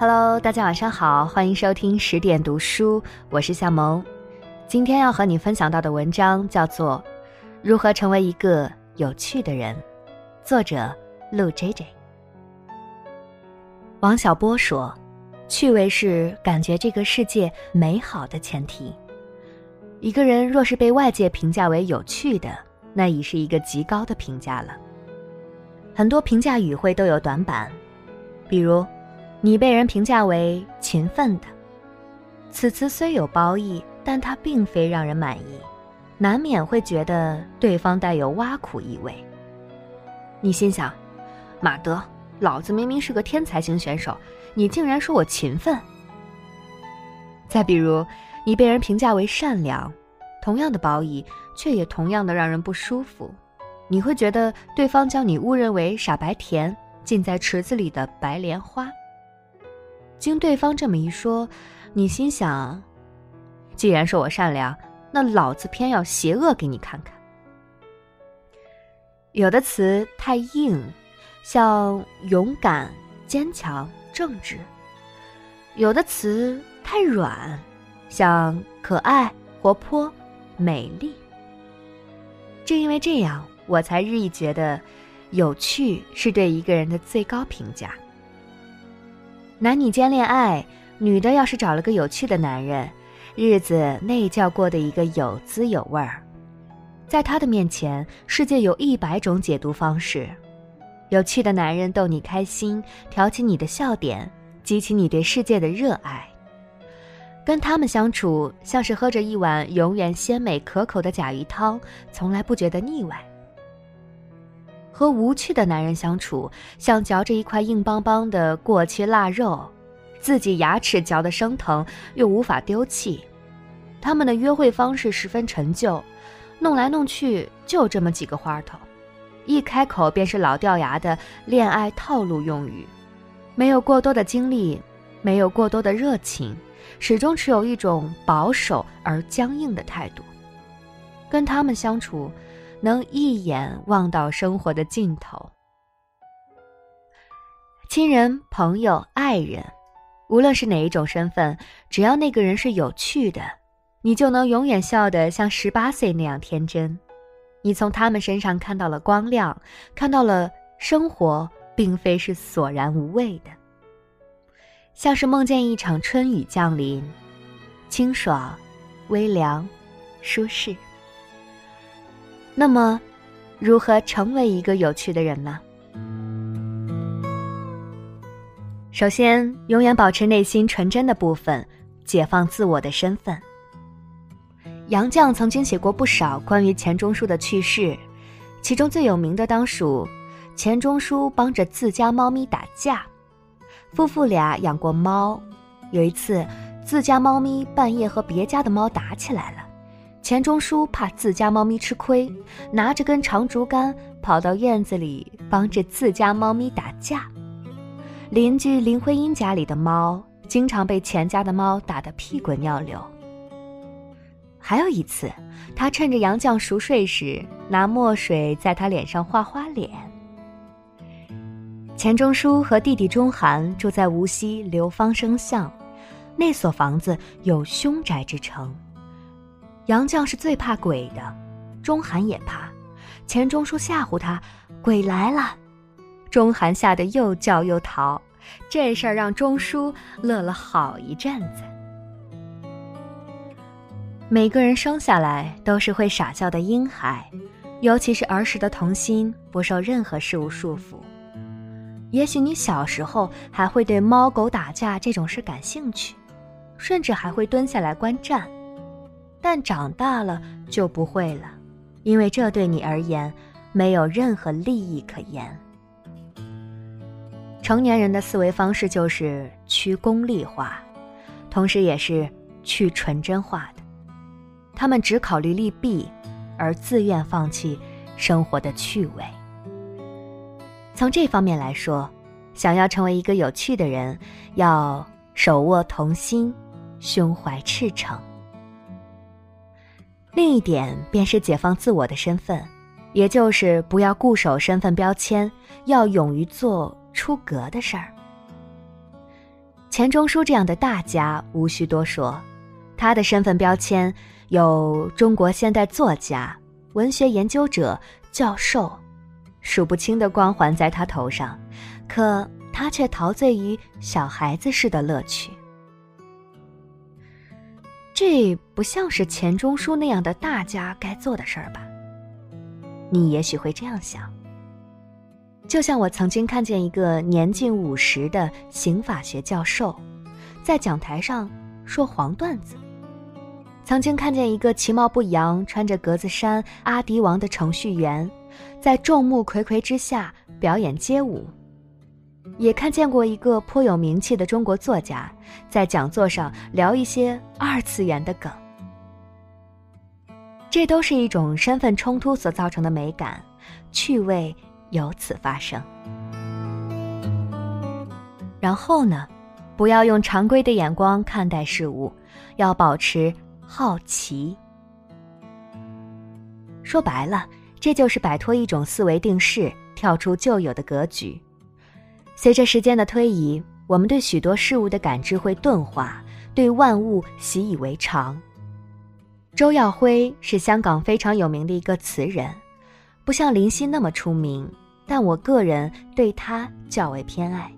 Hello，大家晚上好，欢迎收听十点读书，我是夏萌。今天要和你分享到的文章叫做《如何成为一个有趣的人》，作者陆 J J。王小波说：“趣味是感觉这个世界美好的前提。一个人若是被外界评价为有趣的，那已是一个极高的评价了。很多评价语汇都有短板，比如。”你被人评价为勤奋的，此词虽有褒义，但它并非让人满意，难免会觉得对方带有挖苦意味。你心想：马德，老子明明是个天才型选手，你竟然说我勤奋。再比如，你被人评价为善良，同样的褒义，却也同样的让人不舒服。你会觉得对方将你误认为傻白甜，浸在池子里的白莲花。经对方这么一说，你心想：既然说我善良，那老子偏要邪恶给你看看。有的词太硬，像勇敢、坚强、正直；有的词太软，像可爱、活泼、美丽。正因为这样，我才日益觉得，有趣是对一个人的最高评价。男女间恋爱，女的要是找了个有趣的男人，日子那叫过得一个有滋有味儿。在他的面前，世界有一百种解读方式。有趣的男人逗你开心，挑起你的笑点，激起你对世界的热爱。跟他们相处，像是喝着一碗永远鲜美可口的甲鱼汤，从来不觉得腻歪。和无趣的男人相处，像嚼着一块硬邦邦的过期腊肉，自己牙齿嚼得生疼，又无法丢弃。他们的约会方式十分陈旧，弄来弄去就这么几个花头，一开口便是老掉牙的恋爱套路用语，没有过多的经历，没有过多的热情，始终持有一种保守而僵硬的态度。跟他们相处。能一眼望到生活的尽头。亲人、朋友、爱人，无论是哪一种身份，只要那个人是有趣的，你就能永远笑得像十八岁那样天真。你从他们身上看到了光亮，看到了生活并非是索然无味的，像是梦见一场春雨降临，清爽、微凉、舒适。那么，如何成为一个有趣的人呢？首先，永远保持内心纯真的部分，解放自我的身份。杨绛曾经写过不少关于钱钟书的趣事，其中最有名的当属钱钟书帮着自家猫咪打架。夫妇俩养过猫，有一次，自家猫咪半夜和别家的猫打起来了。钱钟书怕自家猫咪吃亏，拿着根长竹竿跑到院子里帮着自家猫咪打架。邻居林徽因家里的猫经常被钱家的猫打得屁滚尿流。还有一次，他趁着杨绛熟睡时，拿墨水在他脸上画花脸。钱钟书和弟弟钟涵住在无锡刘芳生巷，那所房子有凶宅之称。杨绛是最怕鬼的，钟涵也怕。钱钟书吓唬他：“鬼来了！”钟涵吓得又叫又逃。这事儿让钟书乐了好一阵子。每个人生下来都是会傻笑的婴孩，尤其是儿时的童心，不受任何事物束缚。也许你小时候还会对猫狗打架这种事感兴趣，甚至还会蹲下来观战。但长大了就不会了，因为这对你而言没有任何利益可言。成年人的思维方式就是趋功利化，同时也是去纯真化的。他们只考虑利弊，而自愿放弃生活的趣味。从这方面来说，想要成为一个有趣的人，要手握童心，胸怀赤诚。另一点便是解放自我的身份，也就是不要固守身份标签，要勇于做出格的事儿。钱钟书这样的大家无需多说，他的身份标签有中国现代作家、文学研究者、教授，数不清的光环在他头上，可他却陶醉于小孩子似的乐趣。这不像是钱钟书那样的大家该做的事儿吧？你也许会这样想。就像我曾经看见一个年近五十的刑法学教授，在讲台上说黄段子；曾经看见一个其貌不扬、穿着格子衫阿迪王的程序员，在众目睽睽之下表演街舞；也看见过一个颇有名气的中国作家，在讲座上聊一些二次元的梗。这都是一种身份冲突所造成的美感、趣味。由此发生。然后呢，不要用常规的眼光看待事物，要保持好奇。说白了，这就是摆脱一种思维定式，跳出旧有的格局。随着时间的推移，我们对许多事物的感知会钝化，对万物习以为常。周耀辉是香港非常有名的一个词人。不像林夕那么出名，但我个人对他较为偏爱。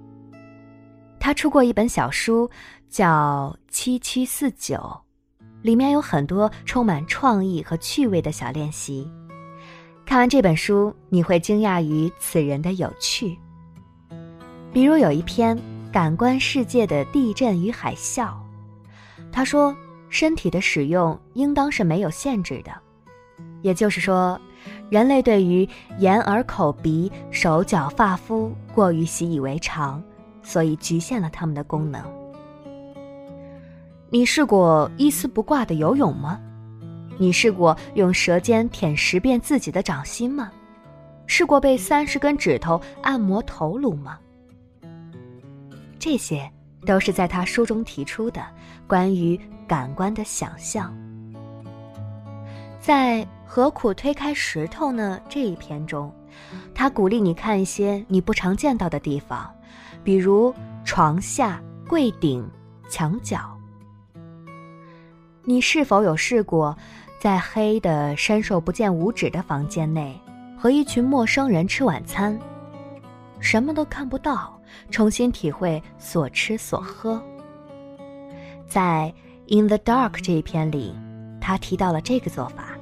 他出过一本小书，叫《七七四九》，里面有很多充满创意和趣味的小练习。看完这本书，你会惊讶于此人的有趣。比如有一篇《感官世界的地震与海啸》，他说：“身体的使用应当是没有限制的，也就是说。”人类对于眼耳口鼻手脚发肤过于习以为常，所以局限了他们的功能。你试过一丝不挂的游泳吗？你试过用舌尖舔十遍自己的掌心吗？试过被三十根指头按摩头颅吗？这些都是在他书中提出的关于感官的想象。在何苦推开石头呢？这一篇中，他鼓励你看一些你不常见到的地方，比如床下、柜顶、墙角。你是否有试过，在黑的伸手不见五指的房间内，和一群陌生人吃晚餐，什么都看不到，重新体会所吃所喝？在《In the Dark》这一篇里。他提到了这个做法，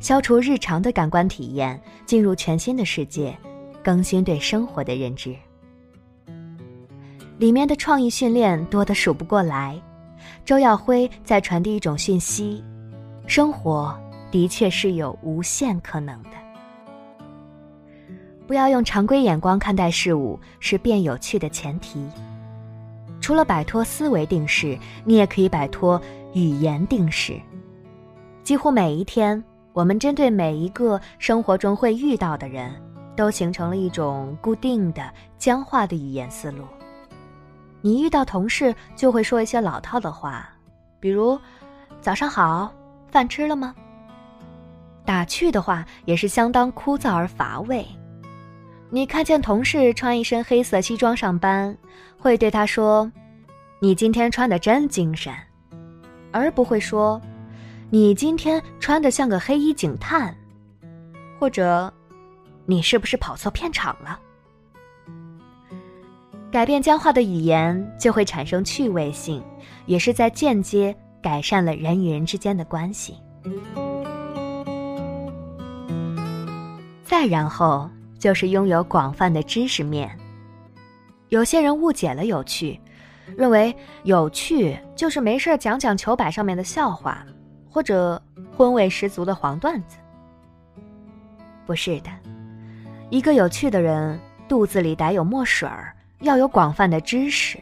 消除日常的感官体验，进入全新的世界，更新对生活的认知。里面的创意训练多得数不过来。周耀辉在传递一种讯息：生活的确是有无限可能的。不要用常规眼光看待事物，是变有趣的前提。除了摆脱思维定式，你也可以摆脱语言定式。几乎每一天，我们针对每一个生活中会遇到的人，都形成了一种固定的僵化的语言思路。你遇到同事就会说一些老套的话，比如“早上好，饭吃了吗？”打趣的话也是相当枯燥而乏味。你看见同事穿一身黑色西装上班，会对他说：“你今天穿的真精神”，而不会说。你今天穿的像个黑衣警探，或者，你是不是跑错片场了？改变僵化的语言，就会产生趣味性，也是在间接改善了人与人之间的关系。再然后，就是拥有广泛的知识面。有些人误解了有趣，认为有趣就是没事讲讲球摆上面的笑话。或者荤味十足的黄段子，不是的，一个有趣的人肚子里得有墨水儿，要有广泛的知识。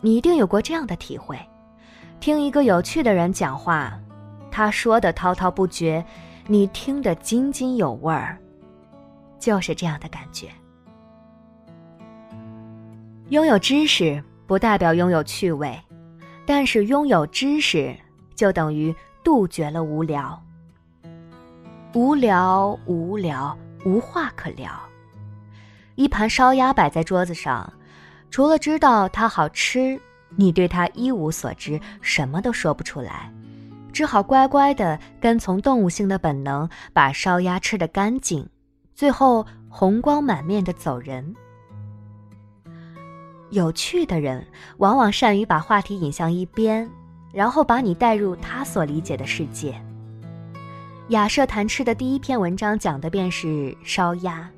你一定有过这样的体会：听一个有趣的人讲话，他说的滔滔不绝，你听得津津有味儿，就是这样的感觉。拥有知识不代表拥有趣味，但是拥有知识。就等于杜绝了无聊，无聊，无聊，无话可聊。一盘烧鸭摆在桌子上，除了知道它好吃，你对它一无所知，什么都说不出来，只好乖乖的跟从动物性的本能，把烧鸭吃得干净，最后红光满面的走人。有趣的人往往善于把话题引向一边，然后把你带入他所理解的世界。雅舍谈吃的第一篇文章讲的便是烧鸭。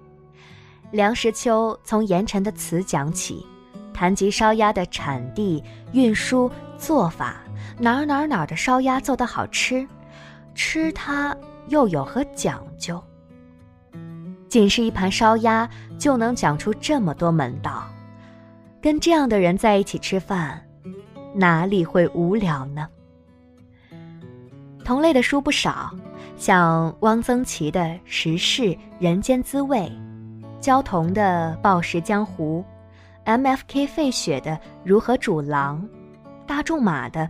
梁实秋从盐城的词讲起，谈及烧鸭的产地、运输、做法，哪儿哪儿哪儿的烧鸭做得好吃，吃它又有何讲究？仅是一盘烧鸭就能讲出这么多门道，跟这样的人在一起吃饭，哪里会无聊呢？同类的书不少。像汪曾祺的《时事人间滋味》，焦桐的《暴食江湖》，M.F.K. 费雪的《如何煮狼》，大仲马的《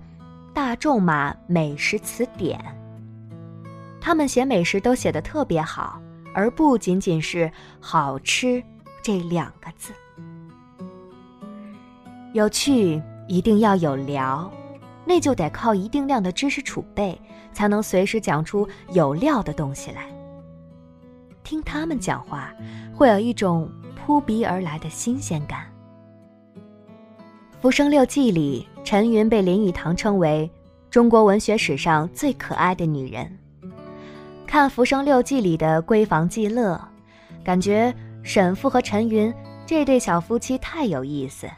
大仲马美食词典》。他们写美食都写得特别好，而不仅仅是“好吃”这两个字。有趣一定要有聊。那就得靠一定量的知识储备，才能随时讲出有料的东西来。听他们讲话，会有一种扑鼻而来的新鲜感。《浮生六记》里，陈云被林语堂称为中国文学史上最可爱的女人。看《浮生六记》里的闺房记乐，感觉沈复和陈云这对小夫妻太有意思，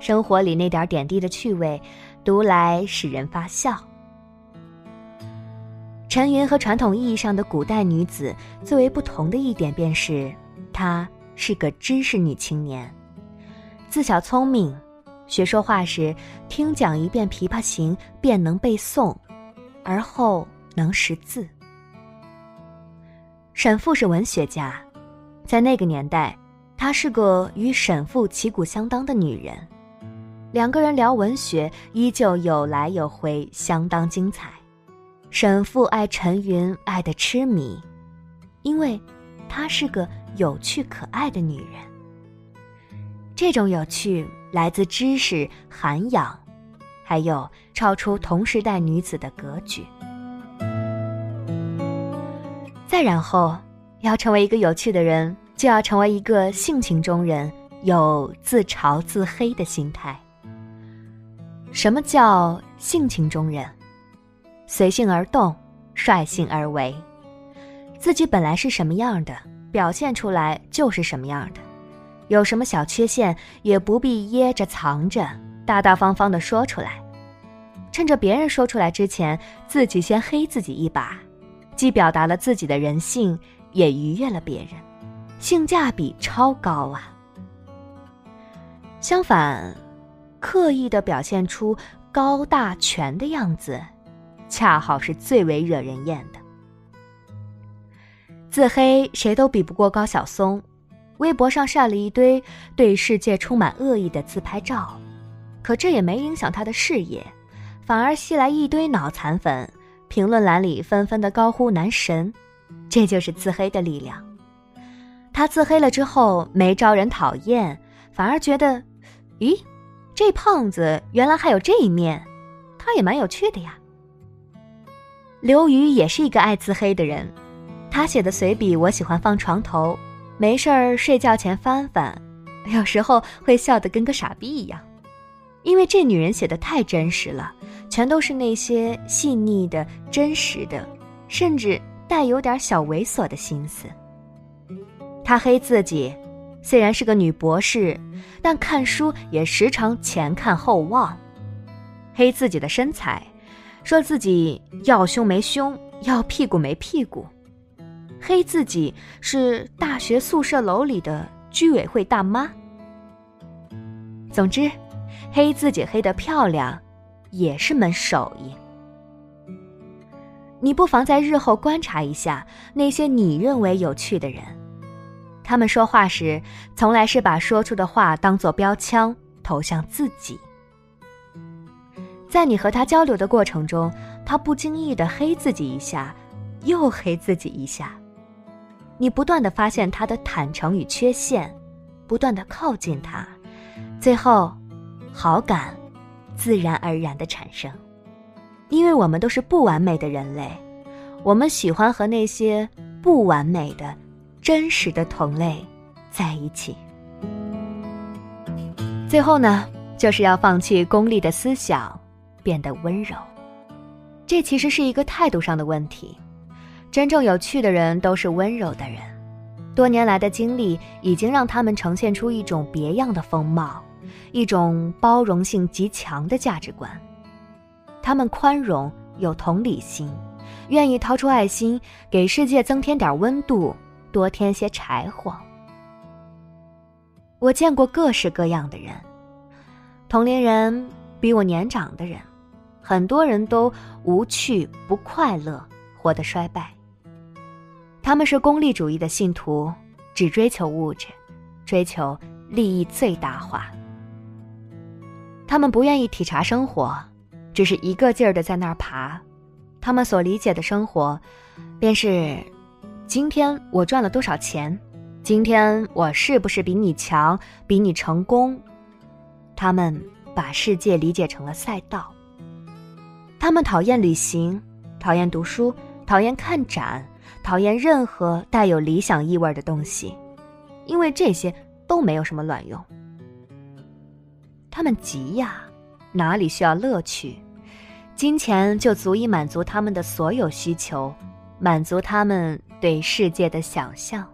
生活里那点点滴的趣味。读来使人发笑。陈云和传统意义上的古代女子最为不同的一点，便是她是个知识女青年，自小聪明，学说话时听讲一遍《琵琶行》便能背诵，而后能识字。沈复是文学家，在那个年代，她是个与沈复旗鼓相当的女人。两个人聊文学，依旧有来有回，相当精彩。沈复爱陈云爱得痴迷，因为她是个有趣可爱的女人。这种有趣来自知识涵养，还有超出同时代女子的格局。再然后，要成为一个有趣的人，就要成为一个性情中人，有自嘲自黑的心态。什么叫性情中人？随性而动，率性而为，自己本来是什么样的，表现出来就是什么样的。有什么小缺陷，也不必掖着藏着，大大方方的说出来。趁着别人说出来之前，自己先黑自己一把，既表达了自己的人性，也愉悦了别人，性价比超高啊！相反。刻意的表现出高大全的样子，恰好是最为惹人厌的。自黑谁都比不过高晓松，微博上晒了一堆对世界充满恶意的自拍照，可这也没影响他的事业，反而吸来一堆脑残粉，评论栏里纷纷的高呼男神，这就是自黑的力量。他自黑了之后没招人讨厌，反而觉得，咦？这胖子原来还有这一面，他也蛮有趣的呀。刘瑜也是一个爱自黑的人，他写的随笔我喜欢放床头，没事儿睡觉前翻翻，有时候会笑得跟个傻逼一样，因为这女人写的太真实了，全都是那些细腻的、真实的，甚至带有点小猥琐的心思。他黑自己。虽然是个女博士，但看书也时常前看后望，黑自己的身材，说自己要胸没胸，要屁股没屁股，黑自己是大学宿舍楼里的居委会大妈。总之，黑自己黑得漂亮，也是门手艺。你不妨在日后观察一下那些你认为有趣的人。他们说话时，从来是把说出的话当做标枪投向自己。在你和他交流的过程中，他不经意的黑自己一下，又黑自己一下，你不断的发现他的坦诚与缺陷，不断的靠近他，最后，好感自然而然的产生，因为我们都是不完美的人类，我们喜欢和那些不完美的、真实的同类在一起。最后呢，就是要放弃功利的思想，变得温柔。这其实是一个态度上的问题。真正有趣的人都是温柔的人，多年来的经历已经让他们呈现出一种别样的风貌，一种包容性极强的价值观。他们宽容有同理心，愿意掏出爱心给世界增添点温度，多添些柴火。我见过各式各样的人，同龄人，比我年长的人，很多人都无趣不快乐，活得衰败。他们是功利主义的信徒，只追求物质，追求利益最大化。他们不愿意体察生活，只是一个劲儿的在那儿爬。他们所理解的生活，便是：今天我赚了多少钱。今天我是不是比你强，比你成功？他们把世界理解成了赛道。他们讨厌旅行，讨厌读书，讨厌看展，讨厌任何带有理想意味的东西，因为这些都没有什么卵用。他们急呀，哪里需要乐趣？金钱就足以满足他们的所有需求，满足他们对世界的想象。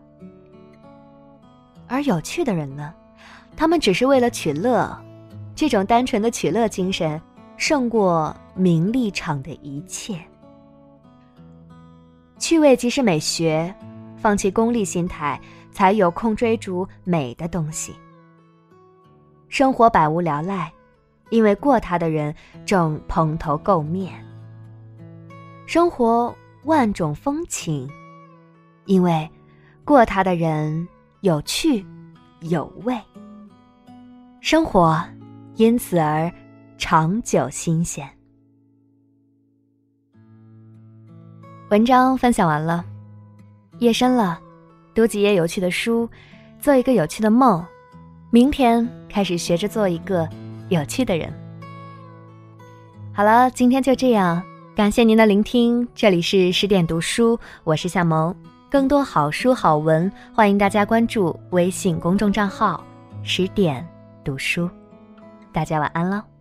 而有趣的人呢，他们只是为了取乐，这种单纯的取乐精神，胜过名利场的一切。趣味即是美学，放弃功利心态，才有空追逐美的东西。生活百无聊赖，因为过它的人正蓬头垢面；生活万种风情，因为过他的人。有趣，有味，生活因此而长久新鲜。文章分享完了，夜深了，读几页有趣的书，做一个有趣的梦，明天开始学着做一个有趣的人。好了，今天就这样，感谢您的聆听，这里是十点读书，我是夏萌。更多好书好文，欢迎大家关注微信公众账号“十点读书”。大家晚安了。